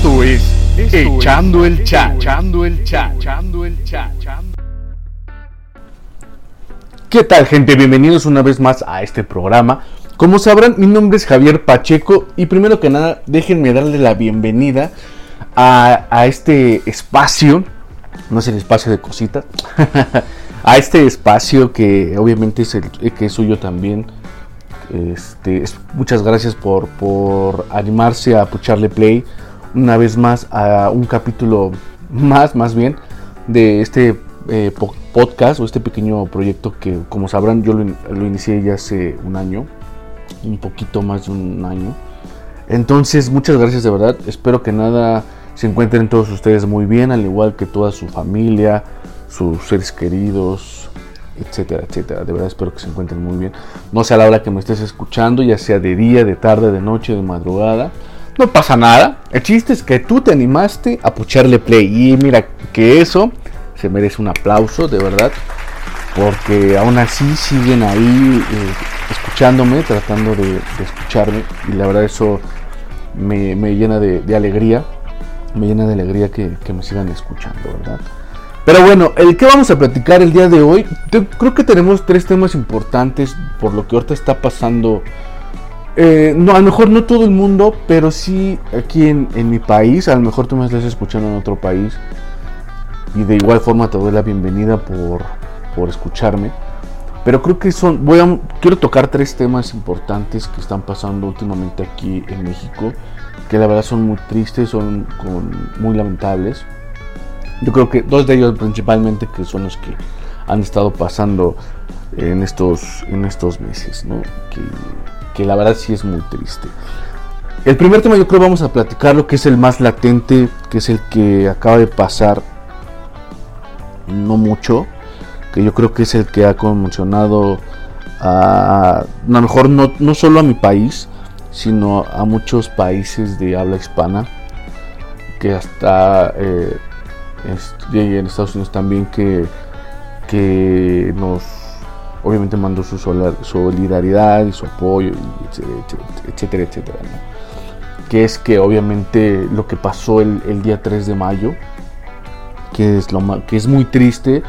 Esto es Echando el Chat. Echando el Chat. Echando el Chat. ¿Qué tal gente? Bienvenidos una vez más a este programa. Como sabrán, mi nombre es Javier Pacheco y primero que nada déjenme darle la bienvenida a, a este espacio, no es el espacio de cositas, a este espacio que obviamente es, el, que es suyo también. Este, muchas gracias por, por animarse a pucharle play una vez más a un capítulo más, más bien, de este eh, podcast o este pequeño proyecto que, como sabrán, yo lo, lo, inicié ya hace un año, un poquito más de un año. Entonces, muchas gracias de verdad. Espero que nada se encuentren todos ustedes muy bien, al igual que toda su familia, sus seres queridos, etcétera, etcétera. De verdad espero que se encuentren muy bien. No sé a la hora que me estés escuchando, ya sea de día, de tarde, de noche, de madrugada. No pasa nada. El chiste es que tú te animaste a pucharle play. Y mira que eso se merece un aplauso, de verdad. Porque aún así siguen ahí eh, escuchándome, tratando de, escucharme. Y la verdad eso me, llena de, alegría. Me llena de alegría que, que me sigan escuchando, ¿verdad? Pero bueno, el que vamos a platicar el día de hoy, creo que tenemos tres temas importantes por lo que ahorita está pasando. Eh, no, a lo mejor no todo el mundo, pero sí aquí en, en, mi país. A lo mejor tú me estás escuchando en otro país. Y de igual forma te doy la bienvenida por, por escucharme. Pero creo que son. Voy quiero tocar tres temas importantes que están pasando últimamente aquí en México. Que la verdad son muy tristes, son muy lamentables. Yo creo que dos de ellos principalmente que son los que han estado pasando en estos, en estos meses, ¿no? La verdad sí es muy triste. El primer tema yo creo vamos a platicar lo que es el más latente, que es el que acaba de pasar no mucho, que yo creo que es el que ha conmocionado a, a lo mejor no, no solo a mi país, sino a muchos países de habla hispana, que hasta... Eh, y en Estados Unidos también que, que nos obviamente mandó su solidaridad y su apoyo, etcétera, etcétera. Que es que obviamente lo que pasó el, el, día 3 de mayo, que es, lo, que es muy triste,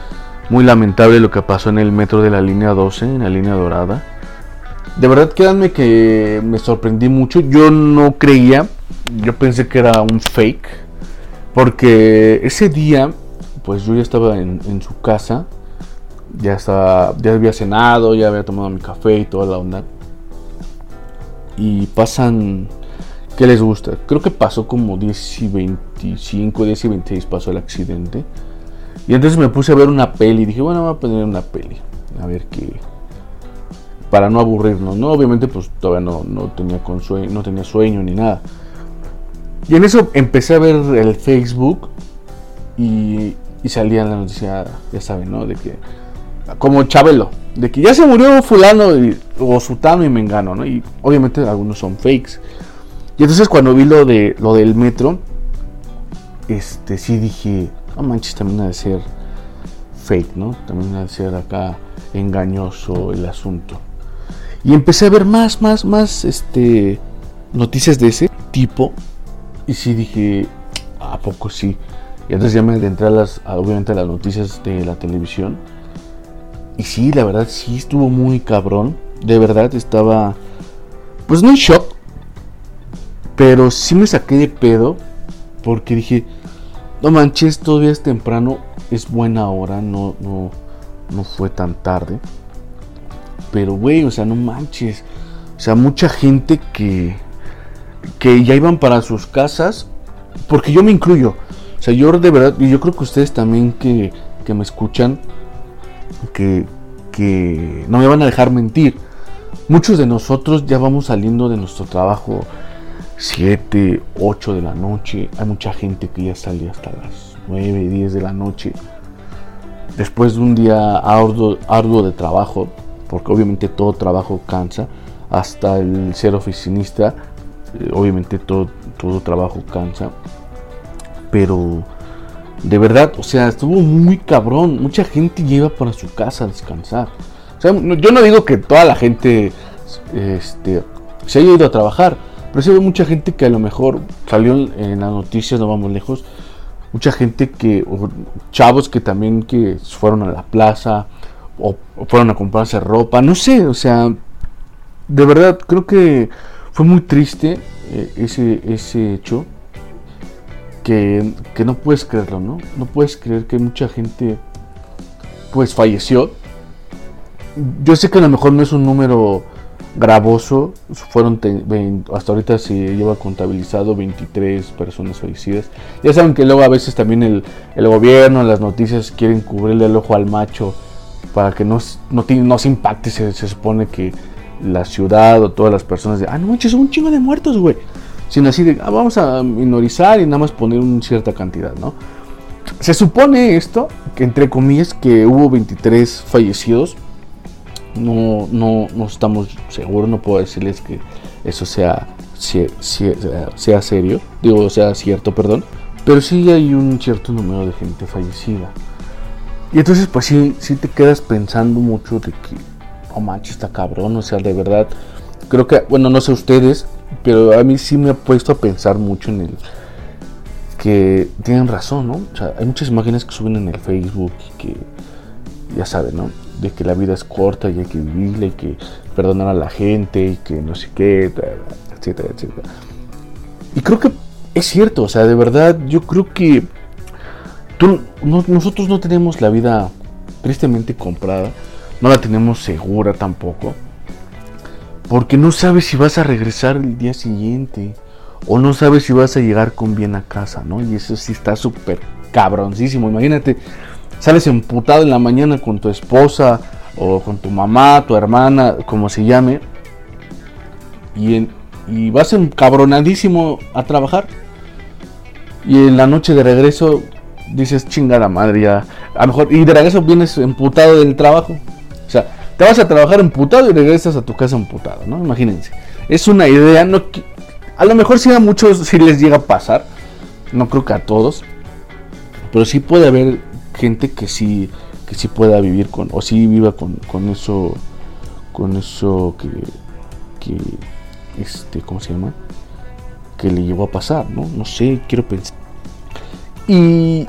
muy lamentable lo que pasó en el metro de la línea 12, en la línea dorada. De verdad, créanme que me sorprendí mucho. Yo no creía, yo pensé que era un fake porque ese día, pues yo ya estaba en, en, su casa, ya estaba, ya había cenado, ya había tomado mi café y toda la onda. Y pasan, ¿qué les gusta? Creo que pasó como 10 y 25, 10 y 26 pasó el accidente. Y entonces me puse a ver una peli, dije, bueno, voy a poner una peli, a ver qué, para no aburrirnos, ¿no? Obviamente pues todavía no, no tenía, con sueño, no tenía sueño ni nada. Y en eso empecé a ver el Facebook y, y salía la noticia, ya saben, ¿no? De que, como Chabelo, de que ya se murió fulano o sutano y mengano, ¿no? Y obviamente algunos son fakes. Y entonces cuando vi lo, de, lo del metro, este, sí dije, no manches, también ha de ser fake, ¿no? También ha de ser acá engañoso el asunto. Y empecé a ver más, más, más, este, noticias de ese tipo y sí dije, ¿a poco sí? Y entonces ya me adentré a las, obviamente a las noticias de la televisión. Y sí, la verdad sí estuvo muy cabrón. De verdad estaba, pues no en shock. Pero sí me saqué de pedo. Porque dije, no manches, todavía es temprano. Es buena hora, no, no, no fue tan tarde. Pero, güey, o sea, no manches. O sea, mucha gente que, que ya iban para sus casas, porque yo me incluyo. O sea, yo de verdad, y yo creo que ustedes también que, que me escuchan, que, que no me van a dejar mentir. Muchos de nosotros ya vamos saliendo de nuestro trabajo 7, 8 de la noche. Hay mucha gente que ya sale hasta las 9, 10 de la noche. Después de un día arduo, de trabajo, porque obviamente todo trabajo cansa, hasta el ser oficinista eh, obviamente todo, todo trabajo cansa. Pero de verdad, o sea, estuvo muy cabrón. Mucha gente lleva para su casa a descansar. O sea, yo no digo que toda la gente este, se haya ido a trabajar, Pero sí hay mucha gente que a lo mejor salió en las noticias, no vamos lejos, mucha gente que, chavos que también que fueron a la plaza o, fueron a comprarse ropa, no sé, o sea, de verdad creo que fue muy triste eh, ese, ese hecho. Que, que, no puedes creerlo, ¿no? No puedes creer que mucha gente pues falleció. Yo sé que a lo mejor no es un número gravoso, fueron hasta ahorita se lleva contabilizado 23 personas fallecidas. Ya saben que luego a veces también el, el gobierno, las noticias quieren cubrirle el ojo al macho para que no, no, se impacte, se, supone que la ciudad o todas las personas de, ah, no manches, un chingo de muertos, güey. Sino así de, ah, vamos a minorizar y nada más poner una cierta cantidad, ¿no? Se supone esto, que entre comillas, que hubo 23 fallecidos, no, no, no estamos seguros, no puedo decirles que eso sea, sea, serio, digo, sea cierto, perdón, pero sí hay un cierto número de gente fallecida. Y entonces pues sí, sí te quedas pensando mucho de que, oh manches, está cabrón, o sea, de verdad, creo que, bueno, no sé ustedes, pero a mí sí me ha puesto a pensar mucho en el que tienen razón, ¿no? O sea, hay muchas imágenes que suben en el Facebook que, ya saben, ¿no? de que la vida es corta y hay que vivirla y que perdonar a la gente y que no sé qué, etcétera, etcétera. Y creo que es cierto, o sea, de verdad yo creo que nosotros no tenemos la vida tristemente comprada, no la tenemos segura tampoco, porque no sabes si vas a regresar el día siguiente o no sabes si vas a llegar con bien a casa, ¿no? Y eso sí está súper cabroncísimo. Imagínate, sales emputado en la mañana con tu esposa o con tu mamá, tu hermana, como se llame, y, y vas encabronadísimo a trabajar. Y en la noche de regreso dices, chingada madre, ya. A lo mejor, y de regreso vienes emputado del trabajo. Te vas a trabajar emputado y regresas a tu casa emputado, ¿no? Imagínense. Es una idea, no, a lo mejor si a muchos sí les llega a pasar, no creo que a todos, pero sí puede haber gente que sí que sí pueda vivir con o sí viva con, con eso con eso que, que este cómo se llama que le llegó a pasar no no sé quiero pensar y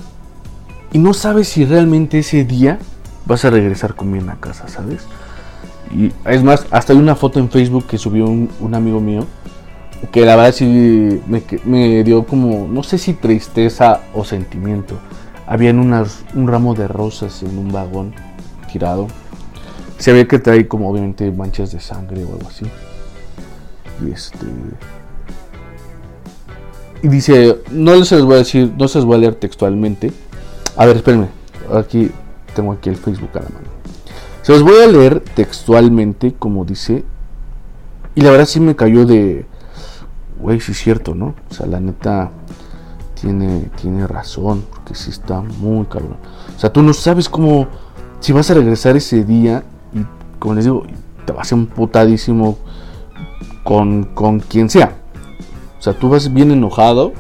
y no sabes si realmente ese día vas a regresar con bien a casa sabes y es más hasta hay una foto en Facebook que subió un, amigo mío que la verdad sí me, me dio como no sé si tristeza o sentimiento habían un ramo de rosas en un vagón tirado. Se ve que trae como obviamente manchas de sangre o algo así. Y este. Y dice, no se les voy a decir, no se les voy a leer textualmente. A ver, espérenme. Aquí tengo aquí el Facebook a la mano. Se los voy a leer textualmente como dice. Y la verdad sí me cayó de. Güey, sí es cierto, ¿no? O sea, la neta tiene, tiene razón, porque sí está muy cabrón. O sea, tú no sabes cómo, si vas a regresar ese día y, como les digo, te vas a emputadísimo con, con quien sea. O sea, tú vas bien enojado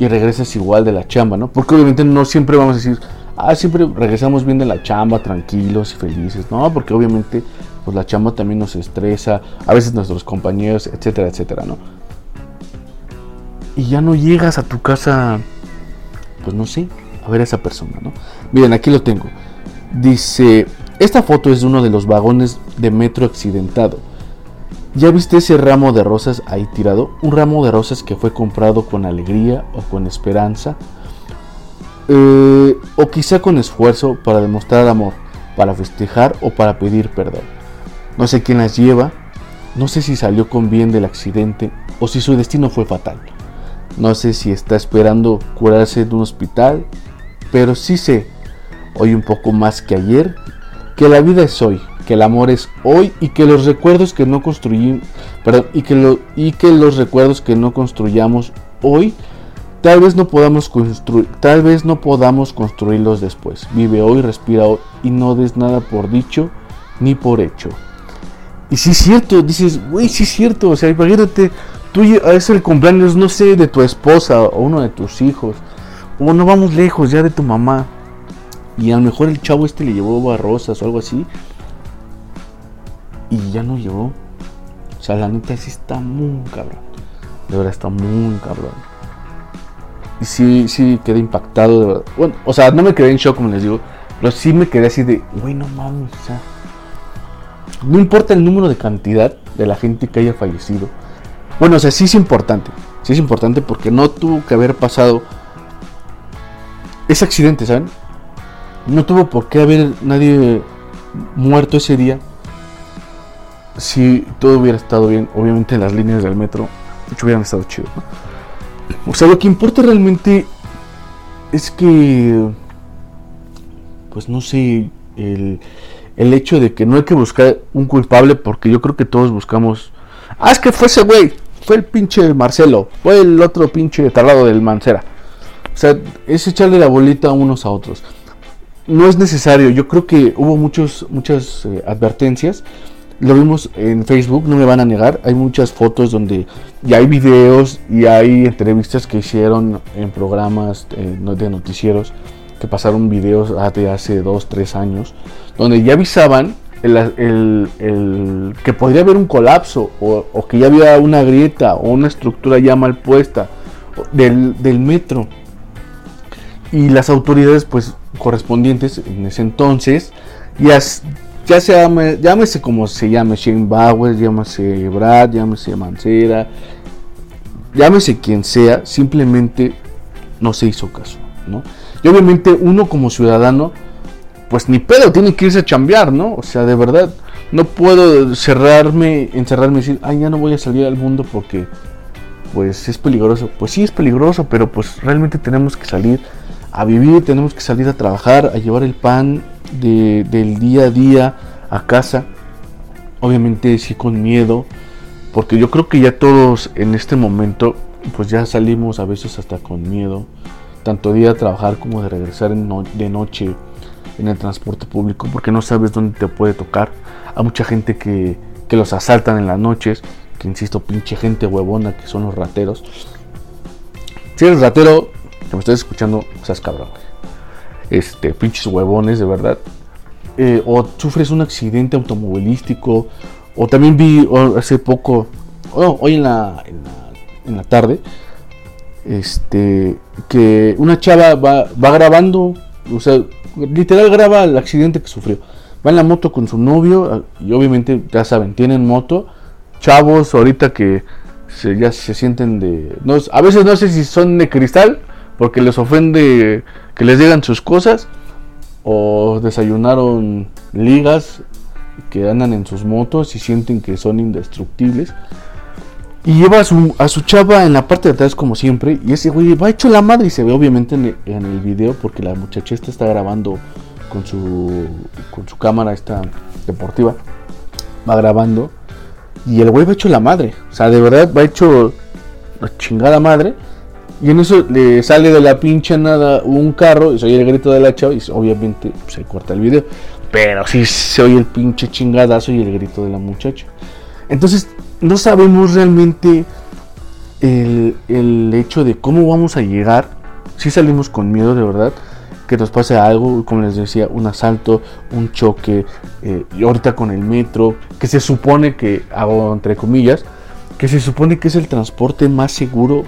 y regresas igual de la chamba, ¿no? Porque obviamente no siempre vamos a decir, ah, siempre regresamos bien de la chamba, tranquilos y felices, ¿no? Porque obviamente, pues la chamba también nos estresa, a veces nuestros compañeros, etcétera, etcétera, ¿no? y ya no llegas a tu casa, pues no sé, a ver a esa persona, ¿no? Miren, aquí lo tengo. Dice, esta foto es de uno de los vagones de metro accidentado. ¿Ya viste ese ramo de rosas ahí tirado? Un ramo de rosas que fue comprado con alegría o con esperanza. Eh, o quizá con esfuerzo para demostrar amor, para festejar o para pedir perdón. No sé quién las lleva, no sé si salió con bien del accidente o si su destino fue fatal. No sé si está esperando curarse en un hospital, pero sí sé, hoy un poco más que ayer, que la vida es hoy, que el amor es hoy y que los recuerdos que no y que, y que los recuerdos que no construyamos hoy, tal vez no podamos construir, tal vez no podamos construirlos después. Vive hoy, respira hoy y no des nada por dicho ni por hecho. Y si es cierto, dices, güey, sí es cierto, o sea, imagínate tú es el cumpleaños, no sé, de tu esposa o uno de tus hijos, o no vamos lejos ya de tu mamá, y a lo mejor el chavo este le llevó rosas o algo así, y ya no llevó. O sea, la neta sí está muy cabrón. De verdad está muy cabrón. Y sí, sí quedé impactado. De verdad. Bueno, o sea, no me quedé en shock, como les digo. Pero sí me quedé así de, güey, no mames. O sea, no importa el número de cantidad de la gente que haya fallecido. Bueno, o sea, sí es importante. Sí es importante porque no tuvo que haber pasado ese accidente, ¿saben? No tuvo por qué haber nadie muerto ese día. Si todo hubiera estado bien, obviamente las líneas del metro hubieran estado chido. O sea, lo que importa realmente es que, pues no sé, el, el hecho de que no hay que buscar un culpable porque yo creo que todos buscamos... Ah, es que fue ese güey, fue el pinche Marcelo, fue el otro pinche tardado del Mancera. O sea, es echarle la bolita unos a otros. No es necesario, yo creo que hubo muchos, muchas eh, advertencias. Lo vimos en Facebook, no me van a negar. Hay muchas fotos donde ya hay videos y hay entrevistas que hicieron en programas eh, de noticieros que pasaron videos de hace 2, 3 años, donde ya avisaban el, que podría haber un colapso o, que ya había una grieta o una estructura ya mal puesta del, del metro. Y las autoridades pues correspondientes en ese entonces, ya, ya se llame, llámese como se llame, Shane Bauer, llámese Brad, llámese Mancera, llámese quien sea, simplemente no se hizo caso, ¿no? Y obviamente uno como ciudadano, pues ni pedo, tiene que irse a chambear, ¿no? O sea, de verdad, no puedo cerrarme, encerrarme y decir, ay, ya no voy a salir al mundo porque, pues es peligroso. Pues sí es peligroso, pero pues realmente tenemos que salir a vivir, tenemos que salir a trabajar, a llevar el pan del día a día a casa. Obviamente sí con miedo, porque yo creo que ya todos en este momento, pues ya salimos a veces hasta con miedo tanto de ir a trabajar como de regresar de noche en el transporte público porque no sabes dónde te puede tocar. Hay mucha gente que, los asaltan en las noches, que insisto, pinche gente huevona que son los rateros. Si eres ratero, que me estás escuchando, seas cabrón. Este, pinches huevones, de verdad. Eh, o sufres un accidente automovilístico, o también vi hace poco, hoy en la, en la, en la tarde, este que una chava va, va grabando, o sea, literal graba el accidente que sufrió. Va en la moto con su novio y obviamente ya saben, tienen moto. Chavos ahorita que ya se sienten de... No, a veces no sé si son de cristal porque les ofende que les digan sus cosas o desayunaron ligas que andan en sus motos y sienten que son indestructibles. Y lleva a su, a su chava en la parte de atrás como siempre. Y ese güey va hecho la madre y se ve obviamente en el, video porque la muchacha está grabando con su, con su cámara esta deportiva. Va grabando. Y el güey va hecho la madre. O sea, de verdad va hecho la chingada madre. Y en eso le sale de la pinche nada un carro y se oye el grito de la chava y obviamente se corta el video. Pero sí se oye el pinche chingadazo y el grito de la muchacha. Entonces no sabemos realmente el, hecho de cómo vamos a llegar. Si salimos con miedo de verdad, que nos pase algo, como les decía, un asalto, un choque, eh, y ahorita con el metro, que se supone que, hago entre comillas, que se supone que es el transporte más seguro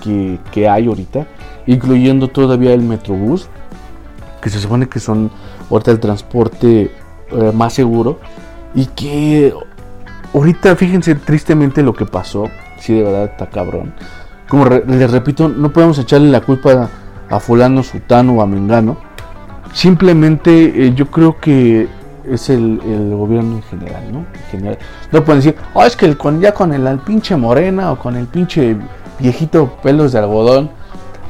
que, que hay ahorita, incluyendo todavía el metrobús, que se supone que son ahorita el transporte eh, más seguro, y que ahorita fíjense tristemente lo que pasó. Sí, de verdad está cabrón. Como les repito, no podemos echarle la culpa a, fulano, sutano o a mengano. Simplemente eh, yo creo que es el, gobierno en general, ¿no? En general. No pueden decir, oh, es que el, con, ya con el, pinche morena o con el pinche viejito pelos de algodón,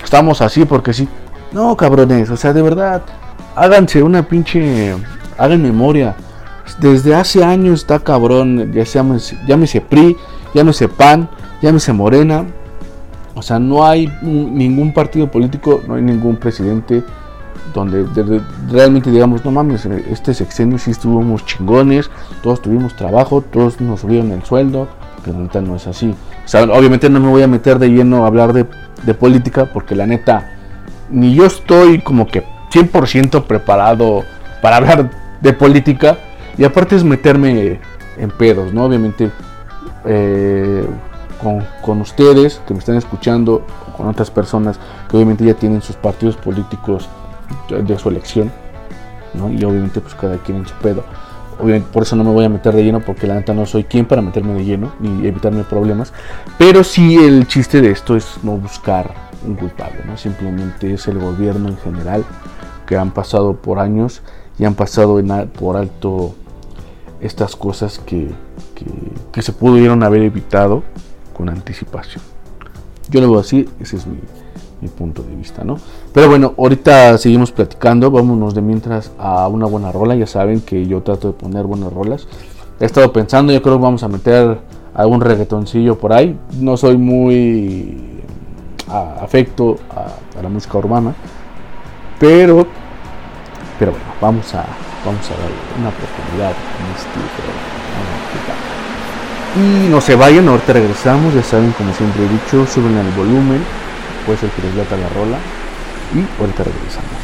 estamos así porque sí. No, cabrones, o sea, de verdad, háganse una pinche, hagan memoria desde hace años está cabrón, ya se llámese, PRI, llámese PAN, llámese Morena. O sea, no hay ningún partido político, no hay ningún presidente donde realmente digamos, no mames, este sexenio sí estuvimos chingones, todos tuvimos trabajo, todos nos subieron el sueldo, que la neta no es así. Obviamente no me voy a meter de lleno a hablar de, de política, porque la neta, ni yo estoy como que 100% preparado para hablar de política, y aparte es meterme en pedos, ¿no? Obviamente eh, con, ustedes que me están escuchando o con otras personas que obviamente ya tienen sus partidos políticos de su elección, ¿no? Y obviamente pues cada quien en su pedo. Obviamente por eso no me voy a meter de lleno porque la neta no soy quien para meterme de lleno ni evitarme problemas. Pero sí el chiste de esto es no buscar un culpable, ¿no? Simplemente es el gobierno en general que han pasado por años y han pasado por alto estas cosas que, que, se pudieron haber evitado con anticipación. Yo lo veo así, ese es mi, mi, punto de vista, ¿no? Pero bueno, ahorita seguimos platicando, vámonos de mientras a una buena rola, ya saben que yo trato de poner buenas rolas. He estado pensando, yo creo que vamos a meter algún reggaetoncillo por ahí. No soy muy afecto a, la música urbana, pero, pero bueno, vamos a, vamos a darle una oportunidad en este. Y no se vayan, ahorita regresamos, ya saben, como siempre he dicho, suben el volumen, puede ser que les lata la rola, y ahorita regresamos.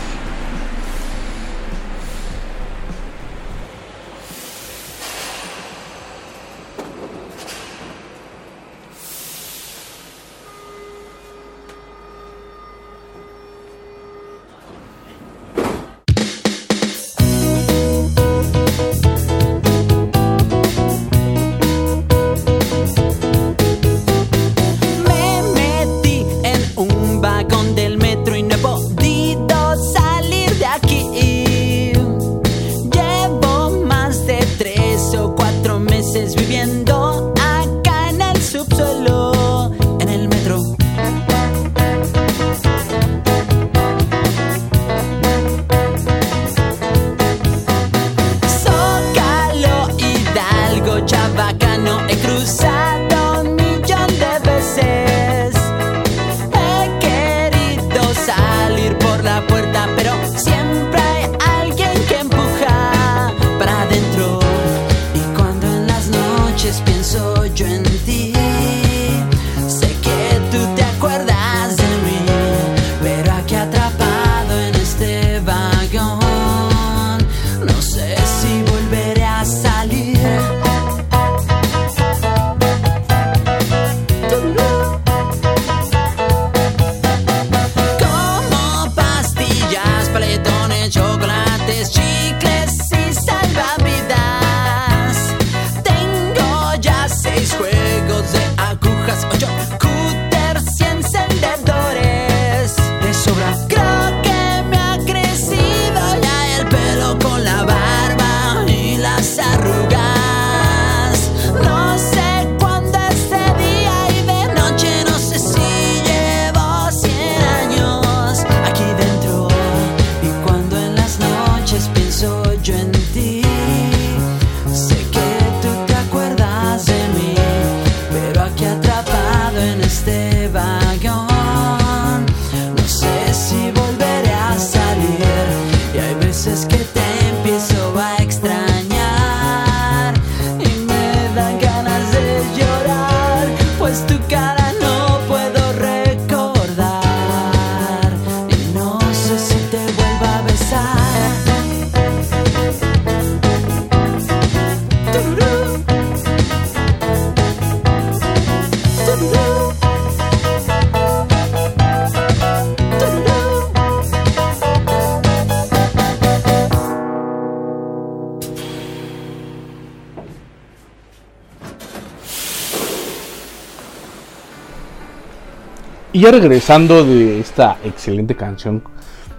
Regresando de esta excelente canción,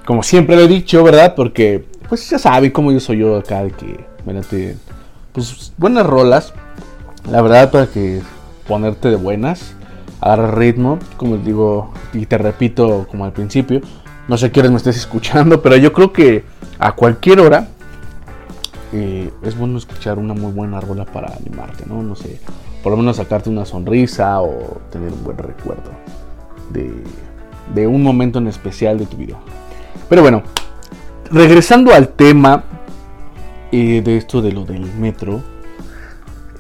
como siempre lo he dicho, ¿verdad? Porque, pues ya saben cómo yo soy yo acá, de que, te, pues buenas rolas, la verdad, para que ponerte de buenas, agarrar ritmo, como digo, y te repito como al principio, no sé qué me estés escuchando, pero yo creo que a cualquier hora eh, es bueno escuchar una muy buena rola para animarte, ¿no? No sé, por lo menos sacarte una sonrisa o tener un buen recuerdo de, un momento en especial de tu vida. Pero bueno, regresando al tema eh, de esto de lo del metro,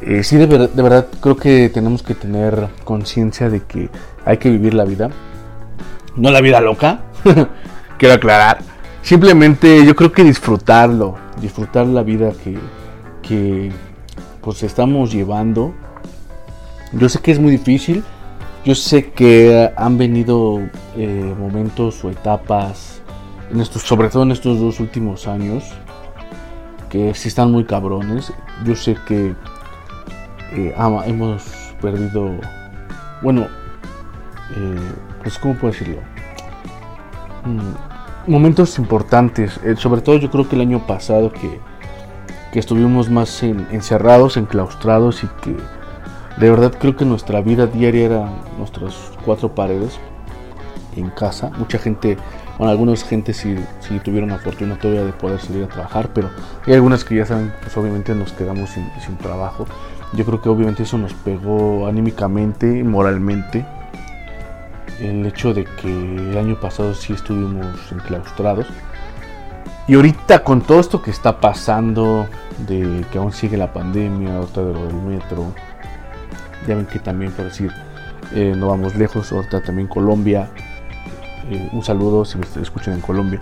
eh, sí, de, de, verdad creo que tenemos que tener conciencia de que hay que vivir la vida. No la vida loca, quiero aclarar. Simplemente yo creo que disfrutarlo, disfrutar la vida que, que pues estamos llevando Yo sé que es muy difícil, yo sé que han venido eh, momentos o etapas, en estos, sobre todo en estos dos últimos años, que sí están muy cabrones. Yo sé que eh, hemos perdido, bueno, eh, pues cómo puedo decirlo, mm, momentos importantes. sobre todo yo creo que el año pasado que, que estuvimos más encerrados, enclaustrados y que de verdad creo que nuestra vida diaria era nuestras cuatro paredes en casa. Mucha gente, bueno, algunas gente sí, sí tuvieron la fortuna todavía de poder salir a trabajar, pero hay algunas que ya saben, pues obviamente nos quedamos sin, sin trabajo. Yo creo que obviamente eso nos pegó anímicamente, moralmente. El hecho de que el año pasado sí estuvimos enclaustrados. Y ahorita con todo esto que está pasando, de que aún sigue la pandemia, otra de lo del metro, ya ven que también, por decir, eh, no vamos lejos, ahorita también Colombia. Eh, un saludo si me escuchan en Colombia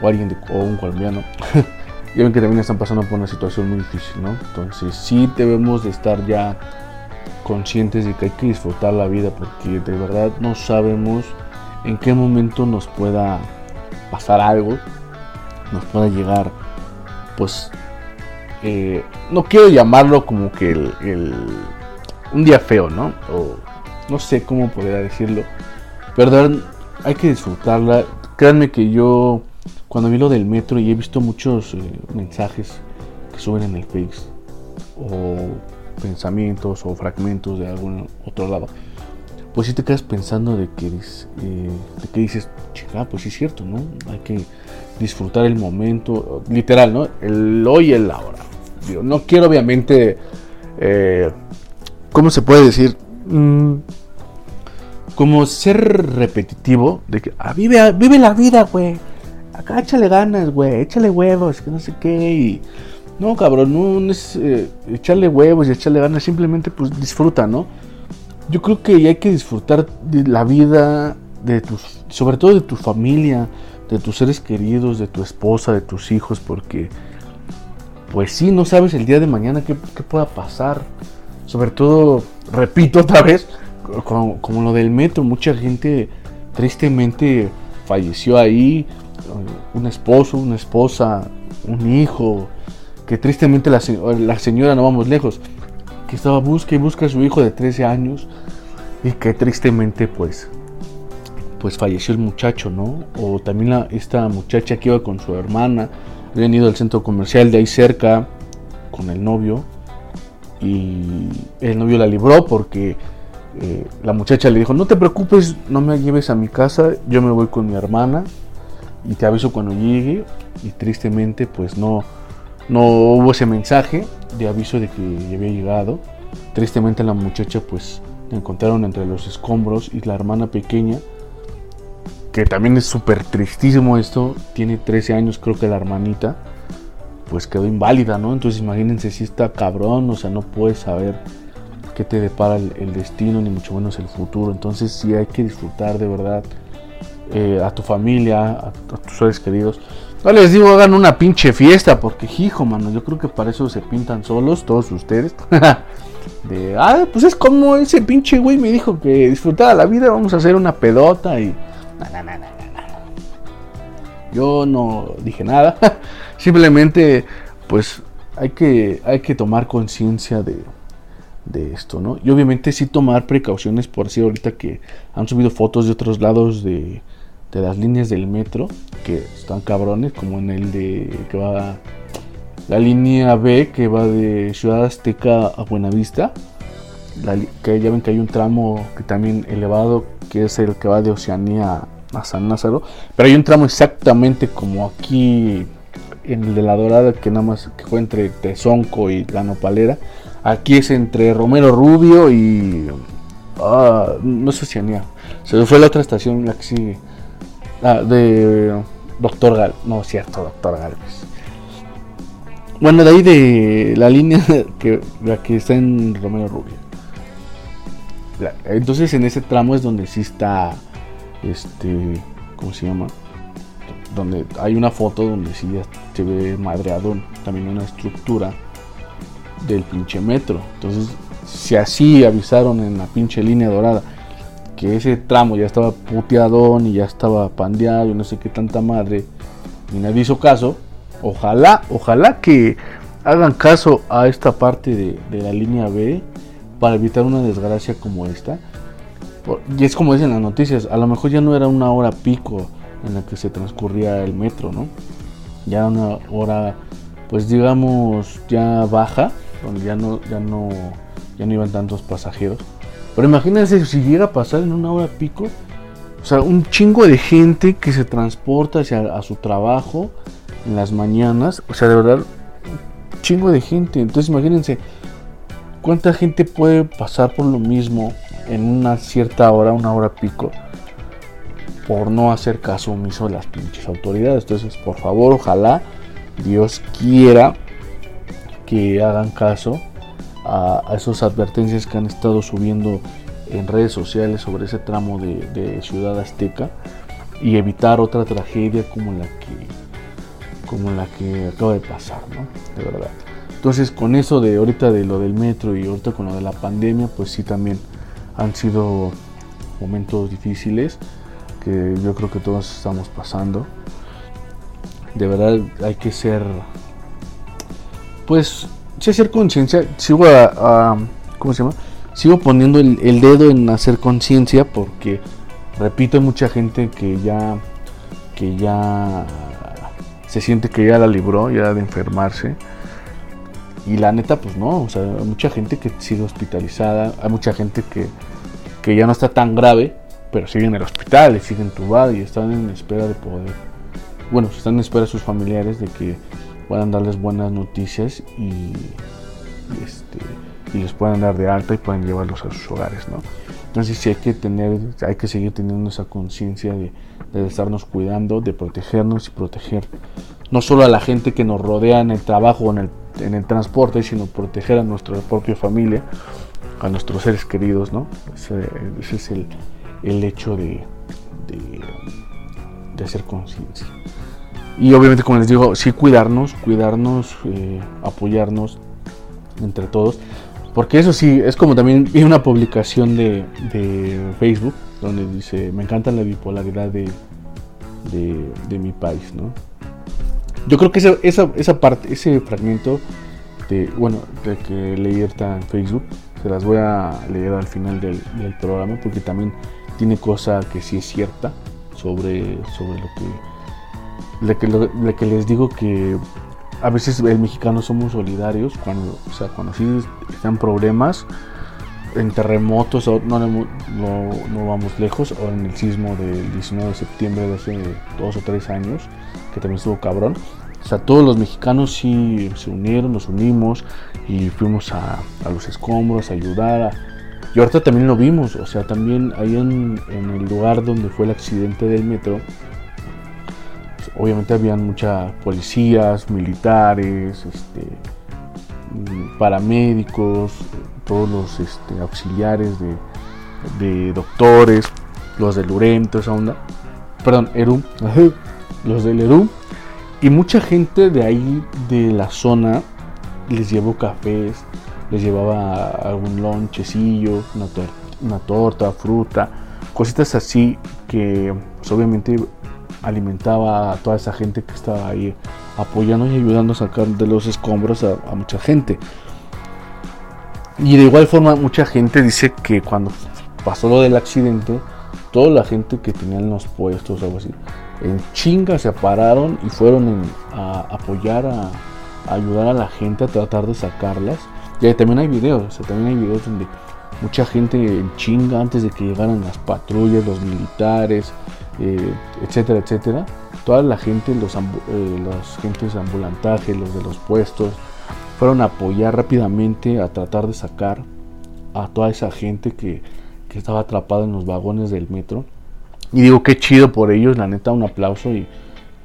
o alguien de, o un colombiano. ya ven que también están pasando por una situación muy difícil, ¿no? Entonces sí debemos de estar ya conscientes de que hay que disfrutar la vida porque de verdad no sabemos en qué momento nos pueda pasar algo, nos pueda llegar, pues, eh, no quiero llamarlo como que el un día feo, ¿no? O no sé cómo podría decirlo. Pero hay que disfrutarla. Créanme que yo, cuando vi lo del metro y he visto muchos eh, mensajes que suben en el Face, o pensamientos o fragmentos de algún otro lado, pues si te quedas pensando de que, eh, de que dices, chica, pues sí es cierto, ¿no? Hay que disfrutar el momento, literal, ¿no? El hoy y el ahora. no quiero obviamente eh, ¿cómo se puede decir? Mm, como ser repetitivo, de que ah, vive, vive la vida, güey. Acá échale ganas, güey, échale huevos, que no sé qué. Y, no, cabrón, no, es eh, echarle huevos y echarle ganas, simplemente pues disfruta, ¿no? Yo creo que hay que disfrutar la vida, de tus, sobre todo de tu familia, de tus seres queridos, de tu esposa, de tus hijos, porque pues sí, no sabes el día de mañana qué, qué pueda pasar sobre todo, repito otra vez, como, lo del metro, mucha gente tristemente falleció ahí, un esposo, una esposa, un hijo, que tristemente la, la señora, no vamos lejos, que estaba busca y busca a su hijo de 13 años y que tristemente pues pues falleció el muchacho, ¿no? O también esta muchacha que iba con su hermana, habían ido al centro comercial de ahí cerca con el novio y el novio la libró porque eh, la muchacha le dijo, no te preocupes, no me lleves a mi casa, yo me voy con mi hermana y te aviso cuando llegue. Y tristemente pues no, no hubo ese mensaje de aviso de que ya había llegado. Tristemente la muchacha pues la encontraron entre los escombros y la hermana pequeña, que también es súper tristísimo esto, tiene 13 años creo que la hermanita pues quedó inválida, ¿no? Entonces imagínense si está cabrón, o sea, no puedes saber qué te depara el, destino, ni mucho menos el futuro. Entonces sí hay que disfrutar de verdad eh, a tu familia, a, tus seres queridos. No les digo hagan una pinche fiesta, porque hijo, mano, yo creo que para eso se pintan solos todos ustedes. de, ah, pues es como ese pinche güey me dijo que disfrutara la vida, vamos a hacer una pedota y... Yo no dije nada. Simplemente, pues hay que, hay que tomar conciencia de, esto, ¿no? Y obviamente sí tomar precauciones por si ahorita que han subido fotos de otros lados de, las líneas del metro que están cabrones, como en el de que va la línea B que va de Ciudad Azteca a Buenavista. que ya ven que hay un tramo que también elevado que es el que va de Oceanía a San Lázaro, pero hay un tramo exactamente como aquí en el de la Dorada, que nada más que fue entre Tezonco y la Nopalera. Aquí es entre Romero Rubio y. Ah, no sé si Anía. Se fue la otra estación, la que sigue. De Doctor Gal. No, cierto, Doctor Galvez. Bueno, de ahí de la línea que, la que está en Romero Rubio. Entonces en ese tramo es donde sí está. Este. ¿Cómo se llama? Donde hay una foto donde sí se ve madreado también una estructura del pinche metro. Entonces, si así avisaron en la pinche línea dorada que ese tramo ya estaba puteadón y ya estaba pandeado y no sé qué tanta madre, y nadie hizo caso, ojalá, ojalá que hagan caso a esta parte de, de la línea B para evitar una desgracia como esta. Y es como dicen las noticias, a lo mejor ya no era una hora pico en la que se transcurría el metro, ¿no? Ya una hora, pues digamos, ya baja, donde ya no, ya no, ya no iban tantos pasajeros. Pero imagínense si llega a pasar en una hora pico, o sea, un chingo de gente que se transporta hacia a su trabajo en las mañanas, o sea, de verdad, un chingo de gente. Entonces imagínense cuánta gente puede pasar por lo mismo en una cierta hora, una hora pico, por no hacer caso omiso de las pinches autoridades. Entonces, por favor, ojalá Dios quiera que hagan caso a, esas advertencias que han estado subiendo en redes sociales sobre ese tramo de, Ciudad Azteca y evitar otra tragedia como la que como la que acaba de pasar, ¿no? De verdad. Entonces, con eso de ahorita de lo del metro y ahorita con lo de la pandemia, pues sí también han sido momentos difíciles que yo creo que todos estamos pasando. De verdad hay que ser, pues, sí hacer conciencia. Sigo a, ¿cómo se llama? Sigo poniendo el, dedo en hacer conciencia porque, repito, hay mucha gente que ya, que ya se siente que ya la libró, ya de enfermarse. Y la neta, pues no, o sea, hay mucha gente que sigue hospitalizada, hay mucha gente que, que ya no está tan grave, pero sigue en el hospital, y sigue entubada y están en espera de poder, bueno, están en espera de sus familiares de que puedan darles buenas noticias y, este, y les puedan dar de alta y puedan llevarlos a sus hogares, ¿no? Entonces sí hay que tener, hay que seguir teniendo esa conciencia de, de, estarnos cuidando, de protegernos y proteger no solo a la gente que nos rodea en el trabajo o en el, en el transporte, sino proteger a nuestra propia familia, a nuestros seres queridos, ¿no? Ese, ese es el, el hecho de, de, de hacer conciencia. Y obviamente, como les digo, sí cuidarnos, cuidarnos, eh, apoyarnos entre todos. Porque eso sí, es como también vi una publicación de, Facebook donde dice, me encanta la bipolaridad de, de, mi país, ¿no? Yo creo que esa, esa, esa, parte, ese fragmento de, bueno, de que leí ahorita en Facebook, se las voy a leer al final del programa porque también tiene cosa que sí es cierta sobre, sobre lo que le que, que les digo que a veces el mexicano somos solidarios cuando, o sea, cuando sí están problemas, en terremotos, no, no, no, vamos lejos, o en el sismo del 19 de septiembre de hace dos o tres años, que también estuvo cabrón. O sea, todos los mexicanos sí se unieron, nos unimos y fuimos a, a los escombros a ayudar. A, y ahorita también lo vimos, o sea, también ahí en, en el lugar donde fue el accidente del metro, obviamente habían muchas policías, militares, este, mm, paramédicos, todos los este, auxiliares de, doctores, los del UREM, toda esa onda. Perdón, ERUM, los del ERUM. Y mucha gente de ahí, de la zona, les llevó cafés, les llevaba algún lonchecillo, una, torta, fruta, cositas así que pues, obviamente alimentaba a toda esa gente que estaba ahí apoyando y ayudando a sacar de los escombros a, mucha gente. Y de igual forma mucha gente dice que cuando pasó lo del accidente, toda la gente que tenían los puestos o algo así, en chinga se pararon y fueron a apoyar, a, ayudar a la gente a tratar de sacarlas. Y también hay videos, también hay videos donde mucha gente en chinga antes de que llegaran las patrullas, los militares, eh, etcétera, etcétera. Toda la gente, los, eh, los de ambulantaje, los de los puestos, fueron a apoyar rápidamente a tratar de sacar a toda esa gente que, estaba atrapada en los vagones del metro. Y digo, qué chido por ellos, la neta, un aplauso y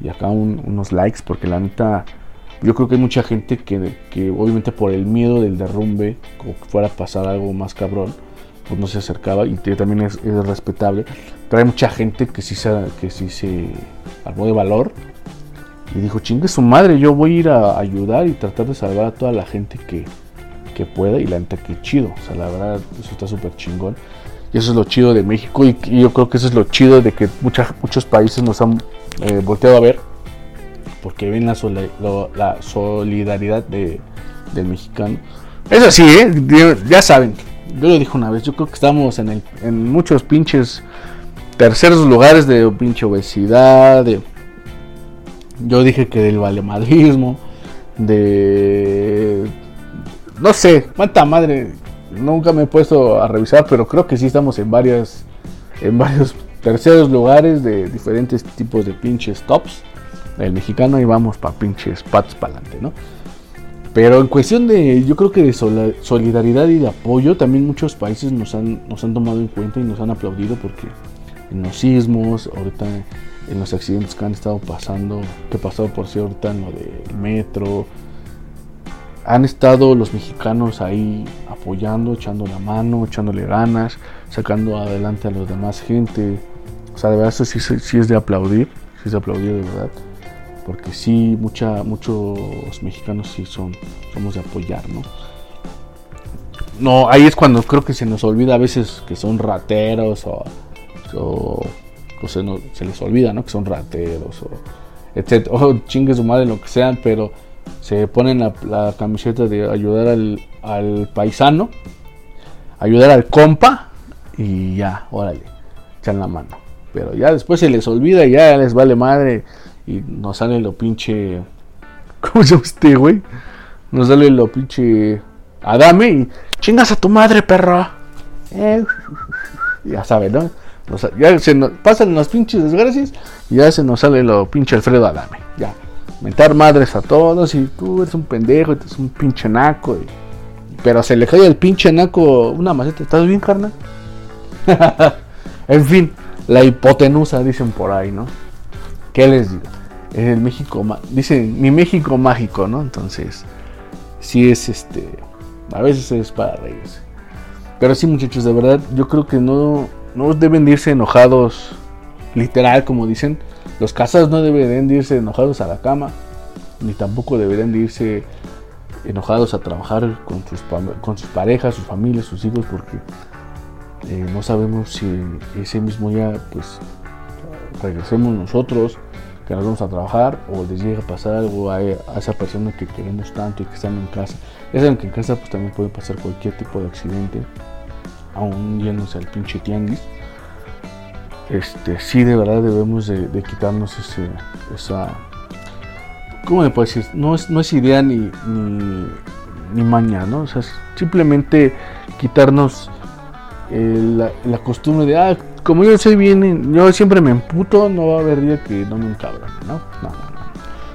acá unos likes, porque la neta, yo creo que hay mucha gente que, que obviamente por el miedo del derrumbe, como que fuera a pasar algo más cabrón, pues no se acercaba y también es, respetable. Pero hay mucha gente que sí se, que sí se armó de valor y dijo, chingue su madre, yo voy a ir a ayudar y tratar de salvar a toda la gente que, que pueda y la neta que chido. O sea, la verdad, eso está súper chingón. Y eso es lo chido de México y, yo creo que eso es lo chido de que muchos países nos han eh, volteado a ver porque ven la, la solidaridad de, del mexicano. Eso sí, ¿eh? ya saben, yo lo dije una vez, yo creo que estamos en, el, en muchos pinches terceros lugares de pinche obesidad, de, yo dije que del valemadrismo, de... No sé, cuánta madre, nunca me he puesto a revisar, pero creo que sí estamos en varias, en varios terceros lugares de diferentes tipos de pinches tops. El mexicano y vamos para pinches patos para adelante, ¿no? Pero en cuestión de, yo creo que de solidaridad y de apoyo, también muchos países nos han, nos han tomado en cuenta y nos han aplaudido porque en los sismos, ahorita en los accidentes que han estado pasando, que pasado por sí ahorita en lo del metro, han estado los mexicanos ahí apoyando, echando la mano, echándole ganas, sacando adelante a los demás gente. O sea, de verdad eso sí, sí es de aplaudir, sí es de aplaudir de verdad porque sí, mucha, muchos mexicanos sí son, somos de apoyar, ¿no? No, ahí es cuando creo que se nos olvida a veces que son rateros o, o, se, les olvida, ¿no? Que son rateros o etcétera, o chingue su madre, lo que sean, pero se ponen la, camiseta de ayudar al, al, paisano, ayudar al compa y ya, órale, echan la mano. Pero ya después se les olvida y ya les vale madre y nos sale lo pinche. ¿Cómo se llama este, güey? Nos sale lo pinche. Adame y. Chingas a tu madre, perro. Eh, ya saben, ¿no? ya se nos pasan las pinches desgracias y ya se nos sale lo pinche Alfredo Adame. Ya. Mentar madres a todos y tú eres un pendejo y tú eres un pinche naco. pero se le cae el pinche naco una maceta. ¿Estás bien, carnal? en fin, la hipotenusa dicen por ahí, ¿no? ¿Qué les digo? el México, dicen mi México mágico, ¿no? Entonces, sí es este, a veces es para reírse. Pero sí, muchachos, de verdad, yo creo que no, no deben de irse enojados, literal, como dicen. Los casados no deben de irse enojados a la cama, ni tampoco deberían de irse enojados a trabajar con sus, con sus parejas, sus familias, sus hijos, porque eh, no sabemos si ese mismo día, pues, regresemos nosotros que nos vamos a trabajar o les llega a pasar algo a, esa persona que queremos tanto y que están en casa. Ya saben que en casa pues también puede pasar cualquier tipo de accidente, aún yéndose al pinche tianguis. Este, sí, de verdad debemos de, quitarnos ese, esa... ¿Cómo me puedo decir? No es, no es idea ni, ni, ni maña, ¿no? O sea, simplemente quitarnos la, la, costumbre de, ah, como yo soy bien, yo siempre me emputo, no va a haber día que no me encabran, ¿no? No, no,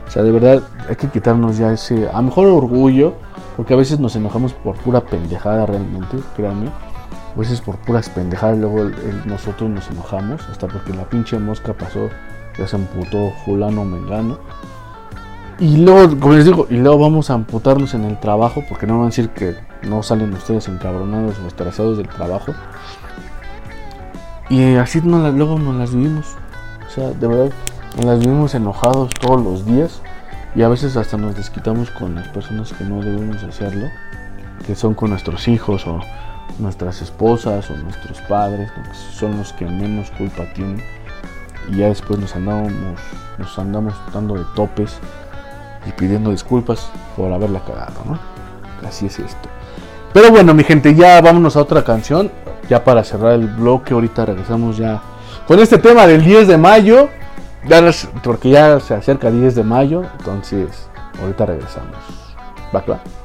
O sea, de verdad hay que quitarnos ya ese, a lo mejor orgullo, porque a veces nos enojamos por pura pendejada realmente, créanme. A veces por puras pendejadas, luego nosotros nos enojamos, hasta porque la pinche mosca pasó, ya se emputó fulano mengano. Y luego, como les digo, y luego vamos a amputarnos en el trabajo, porque no van a decir que no salen ustedes encabronados o estresados del trabajo. Y así luego nos las vivimos. O sea, de verdad, nos las vivimos enojados todos los días. Y a veces hasta nos desquitamos con las personas que no debemos hacerlo. Que son con nuestros hijos o nuestras esposas o nuestros padres. Son los que menos culpa tienen. Y ya después nos andamos, nos andamos dando de topes y pidiendo disculpas por haberla cagado, ¿no? Así es esto. Pero bueno, mi gente, ya vámonos a otra canción ya para cerrar el bloque, ahorita regresamos ya con este tema del 10 de mayo, porque ya se acerca el 10 de mayo, entonces ahorita regresamos. Va, claro.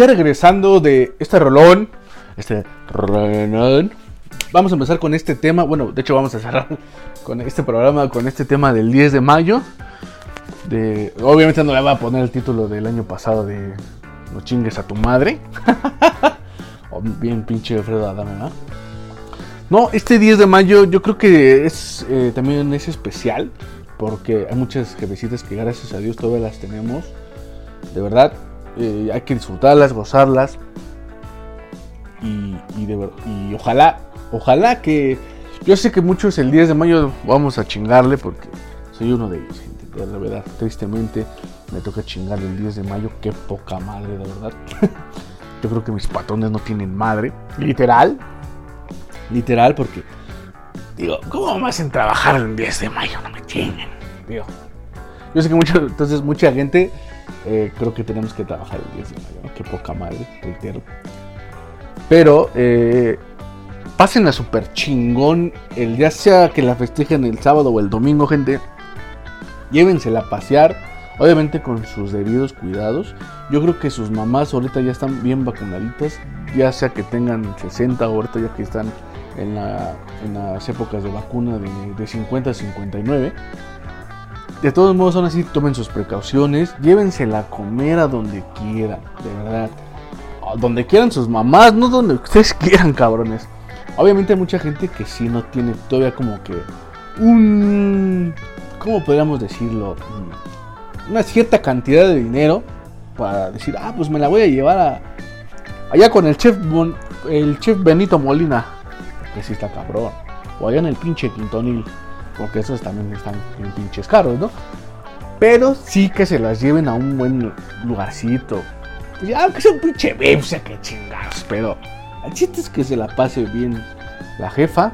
Ya regresando de este rolón, este rolón, vamos a empezar con este tema. Bueno, de hecho vamos a cerrar con este programa con este tema del 10 de mayo. Obviamente no le voy a poner el título del año pasado de No chingues a tu madre. o bien pinche Alfredo Adame, ¿no? No, este 10 de mayo yo creo que es eh, también es especial porque hay muchas jefecitas que gracias a Dios todavía las tenemos. De verdad, eh, hay que disfrutarlas, gozarlas. Y, ojalá, ojalá que... Yo sé que muchos el 10 de mayo vamos a chingarle porque soy uno de ellos, gente. la verdad, tristemente me toca chingarle el 10 de mayo. Qué poca madre, de verdad. Yo creo que mis patrones no tienen madre. Literal. Literal, porque... Digo, ¿cómo me hacen trabajar el 10 de mayo? No me chinguen. Digo, yo sé que mucho, entonces mucha gente eh, creo que tenemos que trabajar el 10 de mayo, Qué poca madre, reitero. Pero eh, pasen a super chingón, el ya sea que la festejen el sábado o el domingo, gente. Llévensela a pasear, obviamente con sus debidos cuidados. Yo creo que sus mamás ahorita ya están bien vacunaditas, ya sea que tengan 60 o ahorita ya que están en, las épocas de vacuna de, de 50 a 59 de todos modos, aún así, tomen sus precauciones. Llévensela a comer a donde quieran, de verdad. donde quieran sus mamás, no donde ustedes quieran, cabrones. Obviamente hay mucha gente que sí no tiene todavía como que un... ¿Cómo podríamos decirlo? Una cierta cantidad de dinero para decir, ah, pues me la voy a llevar a... Allá con el chef, el chef Benito Molina. Que sí está cabrón. O allá en el pinche Quintonil porque esos también están en pinches caros, ¿no? Pero sí que se las lleven a un buen lugarcito. Ya, aunque sea un pinche sea que chingados, pero el chiste es que se la pase bien la jefa,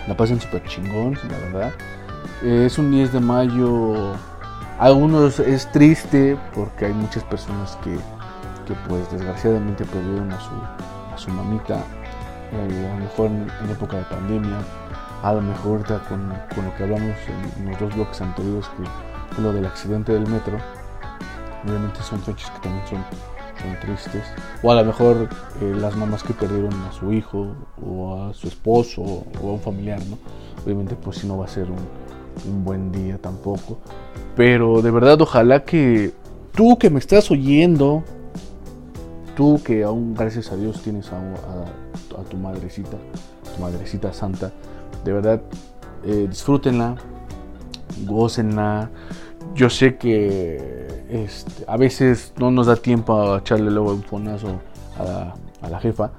se la pasen súper chingón, la verdad. es un 10 de mayo, algunos es triste porque hay muchas personas que, que pues desgraciadamente perdieron a su, a su mamita, eh, a lo mejor en época de pandemia a lo mejor ahorita con, lo que hablamos en, los dos bloques anteriores, que lo del accidente del metro, obviamente son fechas que también son, son tristes. O a lo mejor eh, las mamás que perdieron a su hijo, o a su esposo, o a un familiar, ¿no? Obviamente pues si no va a ser un, un buen día tampoco. Pero de verdad ojalá que tú que me estás oyendo, tú que aún gracias a Dios tienes a, a, a tu madrecita, tu madrecita santa, de verdad, eh, disfrútenla, gócenla. Yo sé que este, a veces no nos da tiempo a echarle luego un fonazo a la, jefa.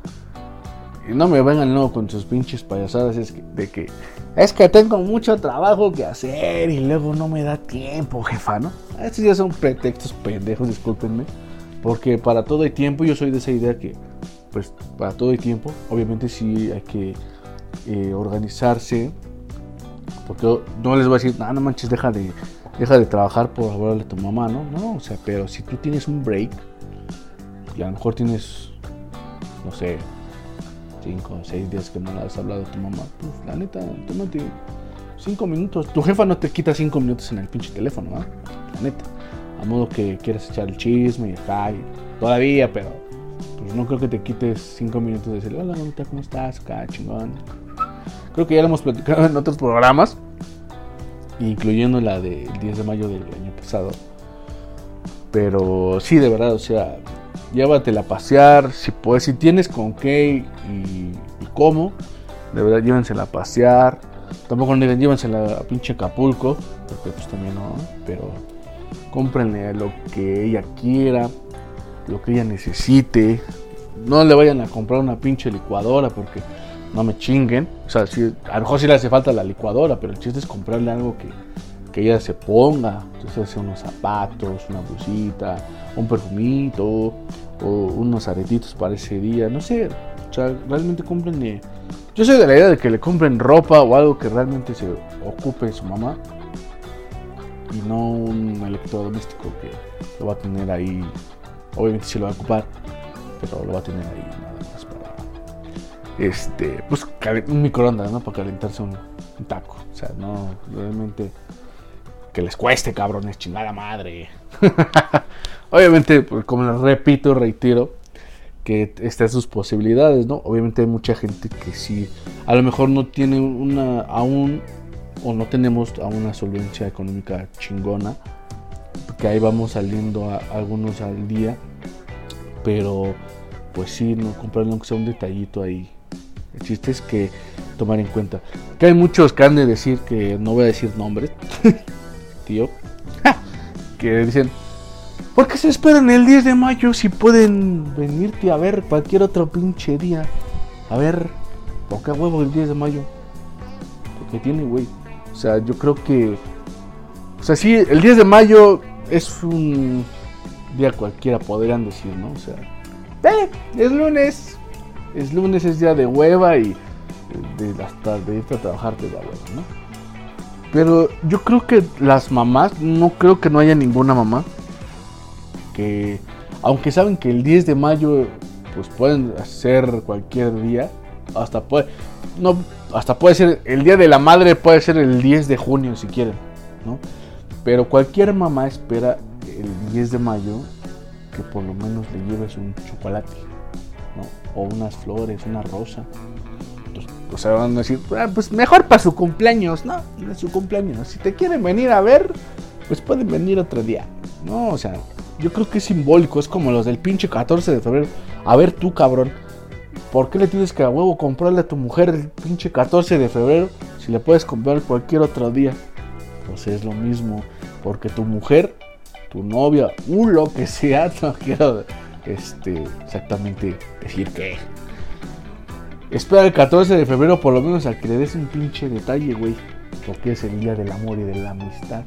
No me vengan luego con sus pinches payasadas de que es que tengo mucho trabajo que hacer y luego no me da tiempo, jefa, ¿no? Estos ya son pretextos pendejos, discúlpenme. Porque para todo hay tiempo, yo soy de esa idea que, pues, para todo hay tiempo. Obviamente sí hay que eh, organizarse. Porque no les voy a decir, no, no manches, deja de, deja de trabajar por hablarle a tu mamá, ¿no? No, o sea, pero si tú tienes un break y a lo mejor tienes, no sé, 5 o 6 días que no le has hablado a tu mamá, pues la neta, tómate 5 minutos. Tu jefa no te quita 5 minutos en el pinche teléfono, ¿no? La neta. A modo que quieras echar el chisme y acá, todavía, pero pues no creo que te quites 5 minutos de decir, hola mamita, ¿cómo estás? Acá, chingón. Creo que ya lo hemos platicado en otros programas, incluyendo la del 10 de mayo del año pasado. Pero sí, de verdad, o sea, llévatela a pasear, si puedes, si tienes con qué y, cómo, de verdad llévensela a pasear. Tampoco no digan llévensela a pinche Acapulco, porque pues también no, pero cómprenle lo que ella quiera, lo que ella necesite. No le vayan a comprar una pinche licuadora porque no me chinguen. O sea, a lo mejor sí le hace falta la licuadora, pero el chiste es comprarle algo que, que ella se ponga. Entonces, hace unos zapatos, una blusita, un perfumito, o unos aretitos para ese día. No sé, o sea, realmente compren. Yo soy de la idea de que le compren ropa o algo que realmente se ocupe su mamá. Y no un electrodoméstico que lo va a tener ahí. Obviamente se lo va a ocupar, pero lo va a tener ahí este, pues un microondas, ¿no? Para calentarse un, taco. O sea, no, realmente que les cueste, cabrones, chingada madre. Obviamente, pues, como les repito, reitero, que están sus posibilidades, ¿no? Obviamente hay mucha gente que sí, a lo mejor no tiene una, aún, o no tenemos aún una solvencia económica chingona, que ahí vamos saliendo algunos al día, pero pues sí, no comprarle aunque sea un detallito ahí. El chiste es que tomar en cuenta. Que hay muchos que han de decir que no voy a decir nombres, tío, que dicen, ¿por qué se esperan el 10 de mayo si pueden venirte a ver cualquier otro pinche día? A ver, ¿por qué huevo el 10 de mayo? Porque tiene, güey. O sea, yo creo que... O sea, sí, el 10 de mayo es un día cualquiera, podrían decir, ¿no? O sea, ¡eh! Es lunes. Es lunes, es día de hueva y de, hasta de irte a trabajar te da hueva, ¿no? Pero yo creo que las mamás, no creo que no haya ninguna mamá que, aunque saben que el 10 de mayo, pues pueden hacer cualquier día, hasta puede, no, hasta puede ser, el día de la madre puede ser el 10 de junio si quieren, ¿no? Pero cualquier mamá espera el 10 de mayo que por lo menos le lleves un chocolate. O unas flores, una rosa. O sea, van a decir, ah, pues mejor para su cumpleaños, ¿no? Es su cumpleaños. Si te quieren venir a ver, pues pueden venir otro día. No, o sea, yo creo que es simbólico, es como los del pinche 14 de febrero. A ver tú, cabrón, ¿por qué le tienes que a huevo comprarle a tu mujer el pinche 14 de febrero si le puedes comprar cualquier otro día? Pues es lo mismo, porque tu mujer, tu novia, u lo que sea, no quiero este, exactamente decir que. Espera el 14 de febrero por lo menos a que le des un pinche detalle, güey. Porque es el día del amor y de la amistad.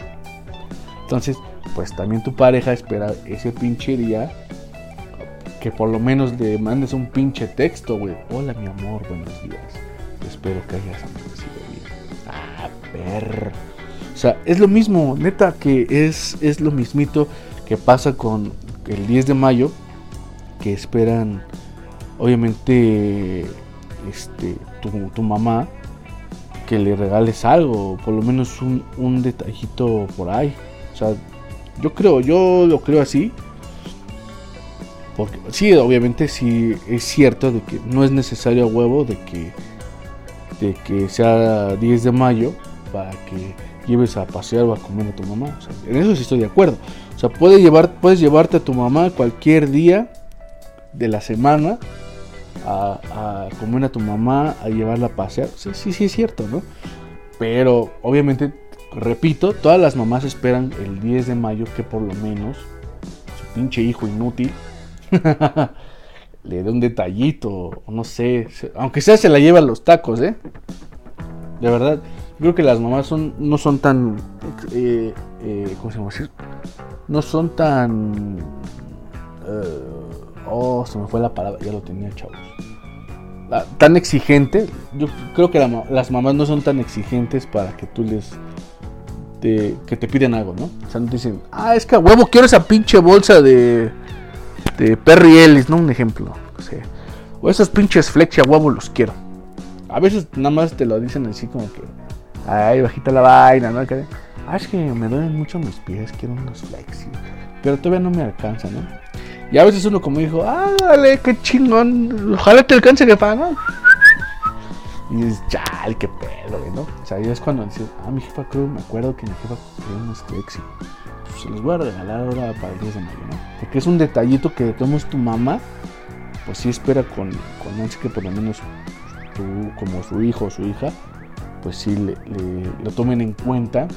Entonces, pues también tu pareja espera ese pinche día que por lo menos le mandes un pinche texto, güey. Hola, mi amor, buenos días. Espero que hayas amanecido bien. Ah, ver. O sea, es lo mismo, neta, que es, es lo mismito que pasa con el 10 de mayo, que esperan, obviamente, este, tu, mamá, que le regales algo, por lo menos un, un detallito por ahí. O sea, yo creo, yo lo creo así. Porque sí, obviamente sí es cierto de que no es necesario a huevo de que de que sea 10 de mayo para que lleves a pasear o a comer a tu mamá. en eso sí estoy de acuerdo. O sea, puedes, llevar, puedes llevarte a tu mamá cualquier día de la semana a, comer a tu mamá, a llevarla a pasear. Sí, sí, sí es cierto, ¿no? Pero obviamente Repito, todas las mamás esperan el 10 de mayo que por lo menos su pinche hijo inútil le dé un detallito, no sé, aunque sea se la lleva a los tacos, ¿eh? De verdad, creo que las mamás son, no son tan, eh, eh, ¿cómo se llama? No son tan... Eh, oh, se me fue la palabra, ya lo tenía, chavos. Tan exigente, yo creo que las mamás no son tan exigentes para que tú les que te piden algo, ¿no? O sea, no te dicen, ah, es que a huevo quiero esa pinche bolsa de, de Perry Ellis, ¿no? Un ejemplo. O, sea, o esos pinches flex a huevo los quiero. A veces nada más te lo dicen así como que, ay, bajita la vaina, ¿no? ah, es que me duelen mucho mis pies, quiero unos flex. Pero todavía no me alcanza, ¿no? Y a veces uno como dijo, ah, dale, qué chingón, ojalá te alcance que paga, y dices, chal, qué pedo, ¿no? O sea, ya es cuando dices, ah, mi jefa creo, me acuerdo que mi jefa quería unos Clexi. Pues se los voy a regalar ahora para el 10 de mayo, ¿no? Porque es un detallito que tenemos tu mamá, pues sí espera con, con que por lo menos tú, como su hijo o su hija, pues sí lo tomen en cuenta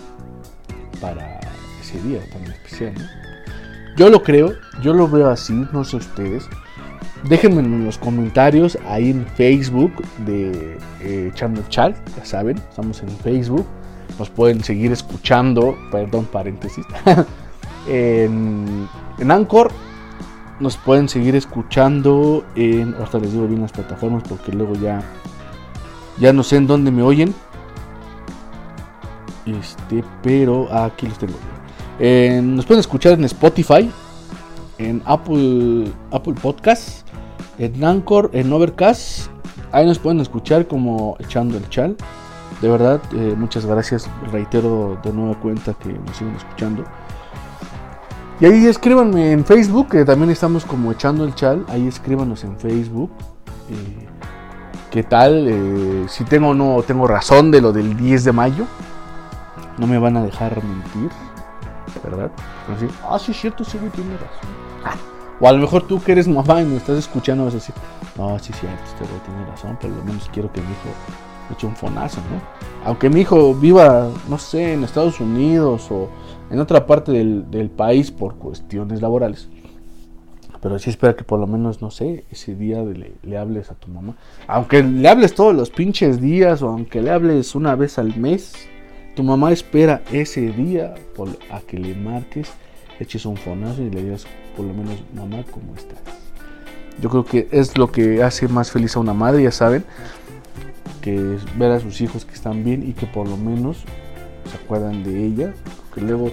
para ese día tan especial, ¿no? Yo lo creo, yo lo veo así, no sé ustedes. Déjenme en los comentarios ahí en Facebook de eh, Echando Chal, ya saben, estamos en Facebook. Nos pueden seguir escuchando, perdón, paréntesis. en, en Anchor nos pueden seguir escuchando en. Ahorita les digo bien las plataformas porque luego ya. Ya no sé en dónde me oyen. Este, pero aquí los tengo. Nos pueden escuchar en Spotify, en Apple, Apple Podcasts en Anchor, en Overcast. Ahí nos pueden escuchar como echando el chal. De verdad, eh, muchas gracias. Reitero de nueva cuenta que nos siguen escuchando. Y ahí escríbanme en Facebook, que también estamos como echando el chal. Ahí escríbanos en Facebook. Eh, ¿Qué tal? Eh, si tengo o no tengo razón de lo del 10 de mayo. No me van a dejar mentir. ¿Verdad? Entonces, ah, sí, es cierto, sí, tiene razón. Ah, o a lo mejor tú que eres mamá y me estás escuchando vas a decir, no, sí, cierto, este güey tiene razón, por lo menos quiero que mi hijo eche un fonazo, ¿no? Aunque mi hijo viva, no sé, en Estados Unidos o en otra parte del, país por cuestiones laborales. Pero sí espera que por lo menos, no sé, ese día le, hables a tu mamá. Aunque le hables todos los pinches días o aunque le hables una vez al mes, tu mamá espera ese día a que le marques, eches un fonazo y le digas por lo menos, mamá, ¿cómo estás? Yo creo que es lo que hace más feliz a una madre, ya saben, que ver a sus hijos que están bien y que por lo menos se acuerdan de ella, que luego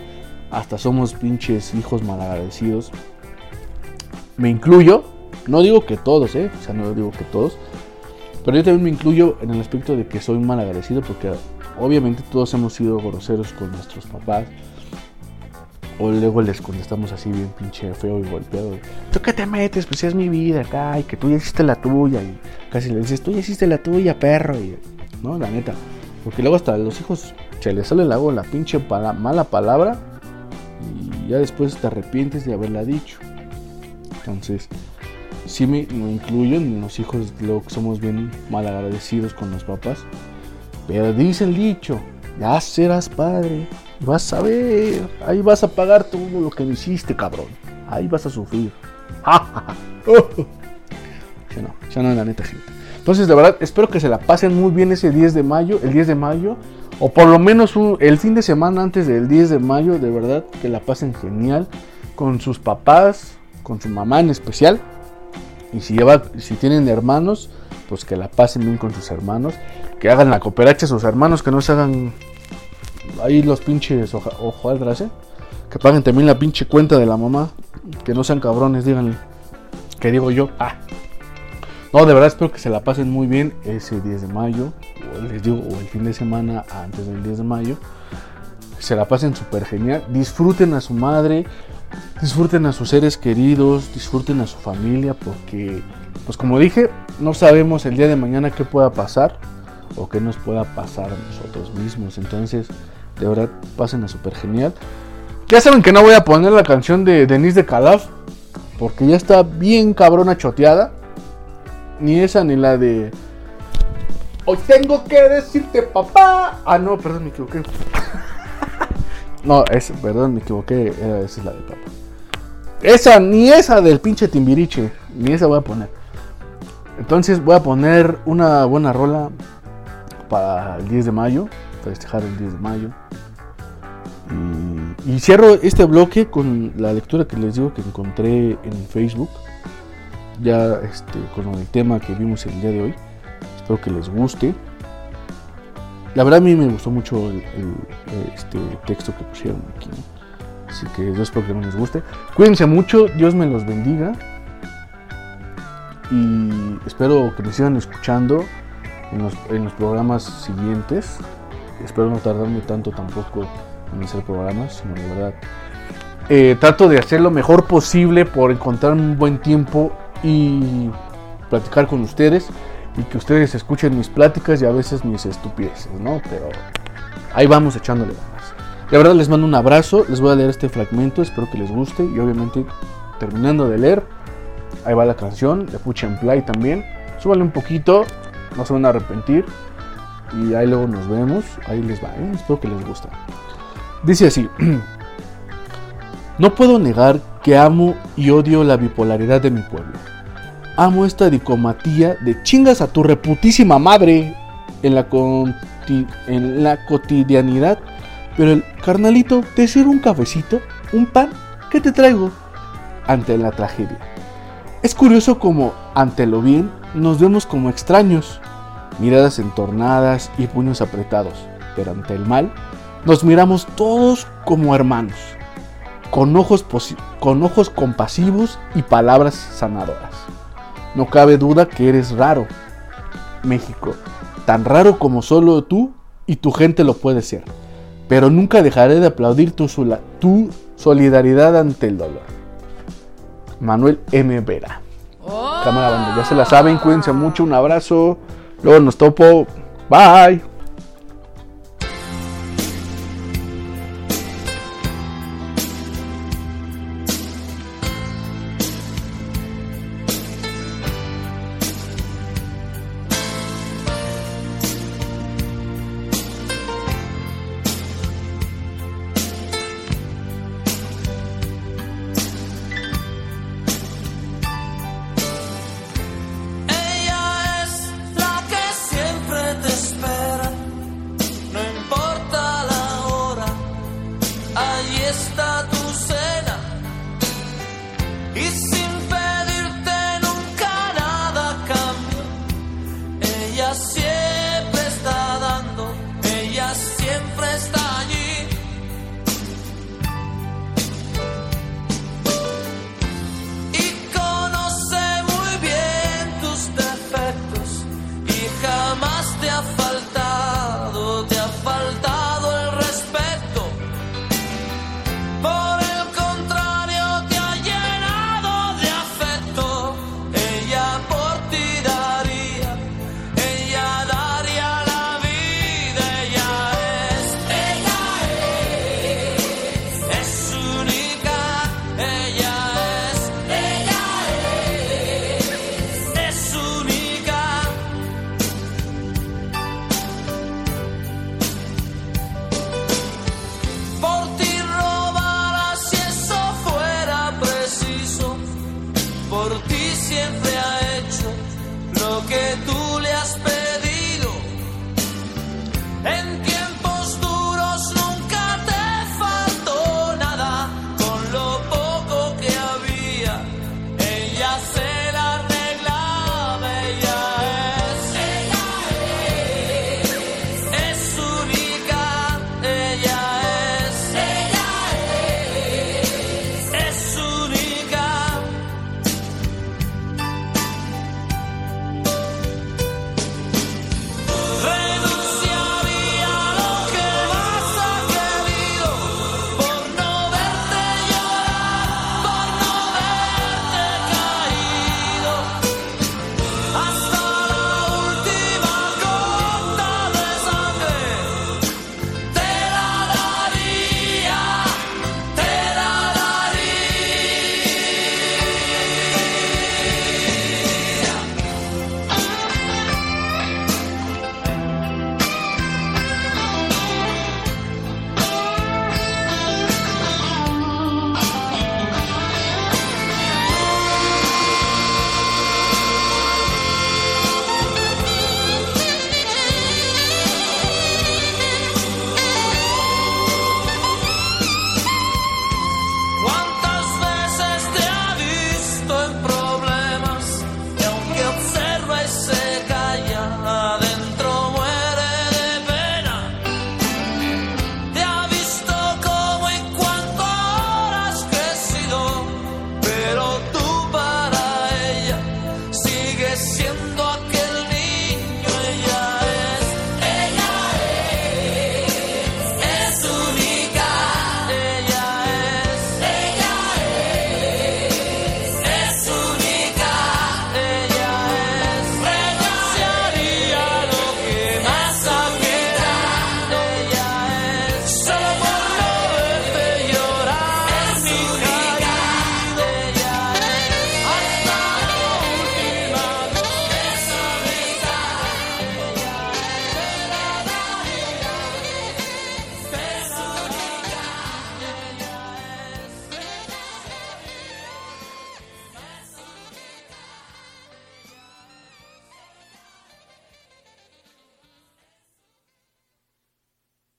hasta somos pinches hijos malagradecidos. Me incluyo, no digo que todos, ¿eh? O sea, no digo que todos, pero yo también me incluyo en el aspecto de que soy malagradecido porque obviamente todos hemos sido groseros con nuestros papás. O luego les contestamos así bien pinche feo y golpeado. ¿Tú qué te metes? Pues es mi vida acá y que tú ya hiciste la tuya. Y casi le dices, tú ya hiciste la tuya, perro. Y, no, la neta. Porque luego hasta los hijos se les sale agua la pinche mala palabra y ya después te arrepientes de haberla dicho. Entonces, sí me, incluyo en los hijos, luego que somos bien mal agradecidos con los papás. Pero dice el dicho, ya serás padre, vas a ver, ahí vas a pagar todo lo que me hiciste, cabrón. Ahí vas a sufrir. ya no, ya no, la neta, gente. Entonces, de verdad, espero que se la pasen muy bien ese 10 de mayo, el 10 de mayo. O por lo menos el fin de semana antes del 10 de mayo, de verdad, que la pasen genial con sus papás, con su mamá en especial. Y si, lleva, si tienen hermanos, pues que la pasen bien con sus hermanos. Que hagan la cooperacha a sus hermanos, que no se hagan ahí los pinches hojaldras, ¿eh? Que paguen también la pinche cuenta de la mamá. Que no sean cabrones, díganle. Que digo yo, ah. No, de verdad espero que se la pasen muy bien ese 10 de mayo les digo, o el fin de semana antes del 10 de mayo, se la pasen súper genial, disfruten a su madre, disfruten a sus seres queridos, disfruten a su familia, porque, pues como dije, no sabemos el día de mañana qué pueda pasar o qué nos pueda pasar a nosotros mismos. Entonces, de verdad, pasen a súper genial. Ya saben que no voy a poner la canción de Denise de Calaf, porque ya está bien cabrona choteada. Ni esa ni la de Hoy tengo que decirte papá. Ah, no, perdón, me equivoqué. no, es, perdón, me equivoqué. esa es la de papá. Esa, ni esa del pinche timbiriche. Ni esa voy a poner. Entonces voy a poner una buena rola para el 10 de mayo. Para festejar el 10 de mayo. Y, cierro este bloque con la lectura que les digo que encontré en Facebook. Ya este, con el tema que vimos el día de hoy. Espero que les guste. La verdad a mí me gustó mucho el, este texto que pusieron aquí. Así que yo espero que no les guste. Cuídense mucho, Dios me los bendiga. Y espero que me sigan escuchando en los, en los programas siguientes. Espero no tardarme tanto tampoco en hacer programas, sino de verdad. Eh, trato de hacer lo mejor posible por encontrar un buen tiempo y platicar con ustedes y que ustedes escuchen mis pláticas y a veces mis estupideces, ¿no? Pero ahí vamos echándole ganas. De verdad les mando un abrazo, les voy a leer este fragmento, espero que les guste y obviamente terminando de leer, ahí va la canción, le puchen play también, súbale un poquito, no se van a arrepentir y ahí luego nos vemos, ahí les va, ¿eh? espero que les guste. Dice así, no puedo negar que amo y odio la bipolaridad de mi pueblo amo esta dicomatía de chingas a tu reputísima madre en la, en la cotidianidad. Pero el carnalito, te sirve un cafecito, un pan, ¿qué te traigo? Ante la tragedia. Es curioso como ante lo bien nos vemos como extraños, miradas entornadas y puños apretados, pero ante el mal nos miramos todos como hermanos, con ojos, con ojos compasivos y palabras sanadoras. No cabe duda que eres raro, México, tan raro como solo tú y tu gente lo puede ser. pero nunca dejaré de aplaudir tu, tu solidaridad ante el dolor. Manuel M. Vera. Cámara banda, ya se la saben, cuídense mucho, un abrazo. Luego nos topo. Bye.